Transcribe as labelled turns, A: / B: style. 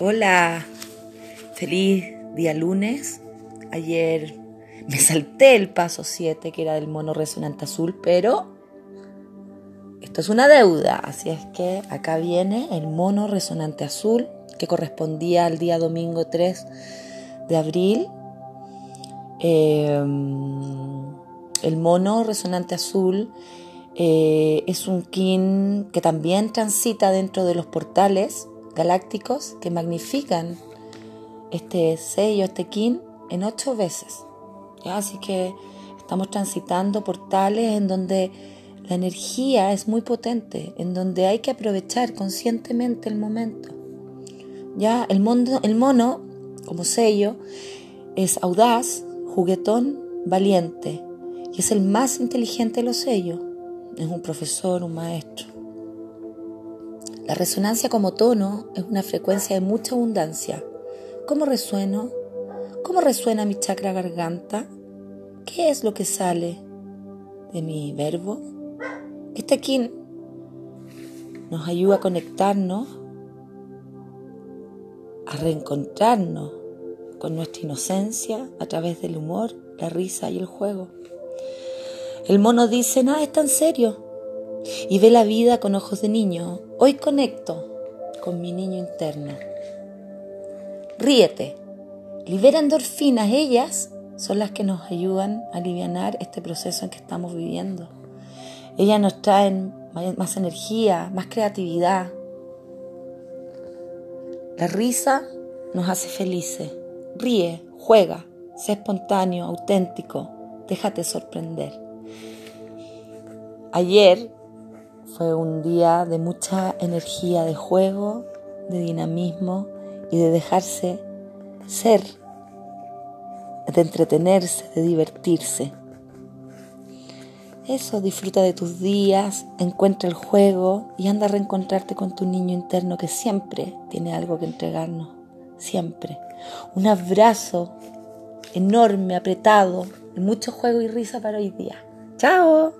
A: Hola, feliz día lunes. Ayer me salté el paso 7 que era del mono resonante azul, pero esto es una deuda, así es que acá viene el mono resonante azul que correspondía al día domingo 3 de abril. Em, el mono resonante azul eh, es un kin que también transita dentro de los portales galácticos que magnifican este sello, este kin, en ocho veces. Así que estamos transitando portales en donde la energía es muy potente, en donde hay que aprovechar conscientemente el momento. Ya el, mono, el mono, como sello, es audaz, juguetón, valiente y es el más inteligente de los sellos. Es un profesor, un maestro. La resonancia como tono es una frecuencia de mucha abundancia. ¿Cómo resueno? ¿Cómo resuena mi chakra garganta? ¿Qué es lo que sale de mi verbo? Este aquí nos ayuda a conectarnos, a reencontrarnos con nuestra inocencia a través del humor, la risa y el juego. El mono dice, nada es tan serio, y ve la vida con ojos de niño. Hoy conecto con mi niño interno. Ríete, libera endorfinas, ellas son las que nos ayudan a aliviar este proceso en que estamos viviendo. Ellas nos traen más energía, más creatividad. La risa nos hace felices. Ríe, juega, sé espontáneo, auténtico, déjate sorprender. Ayer fue un día de mucha energía de juego, de dinamismo y de dejarse ser, de entretenerse, de divertirse. Eso, disfruta de tus días, encuentra el juego y anda a reencontrarte con tu niño interno que siempre tiene algo que entregarnos, siempre. Un abrazo enorme, apretado, mucho juego y risa para hoy día. ¡Chao!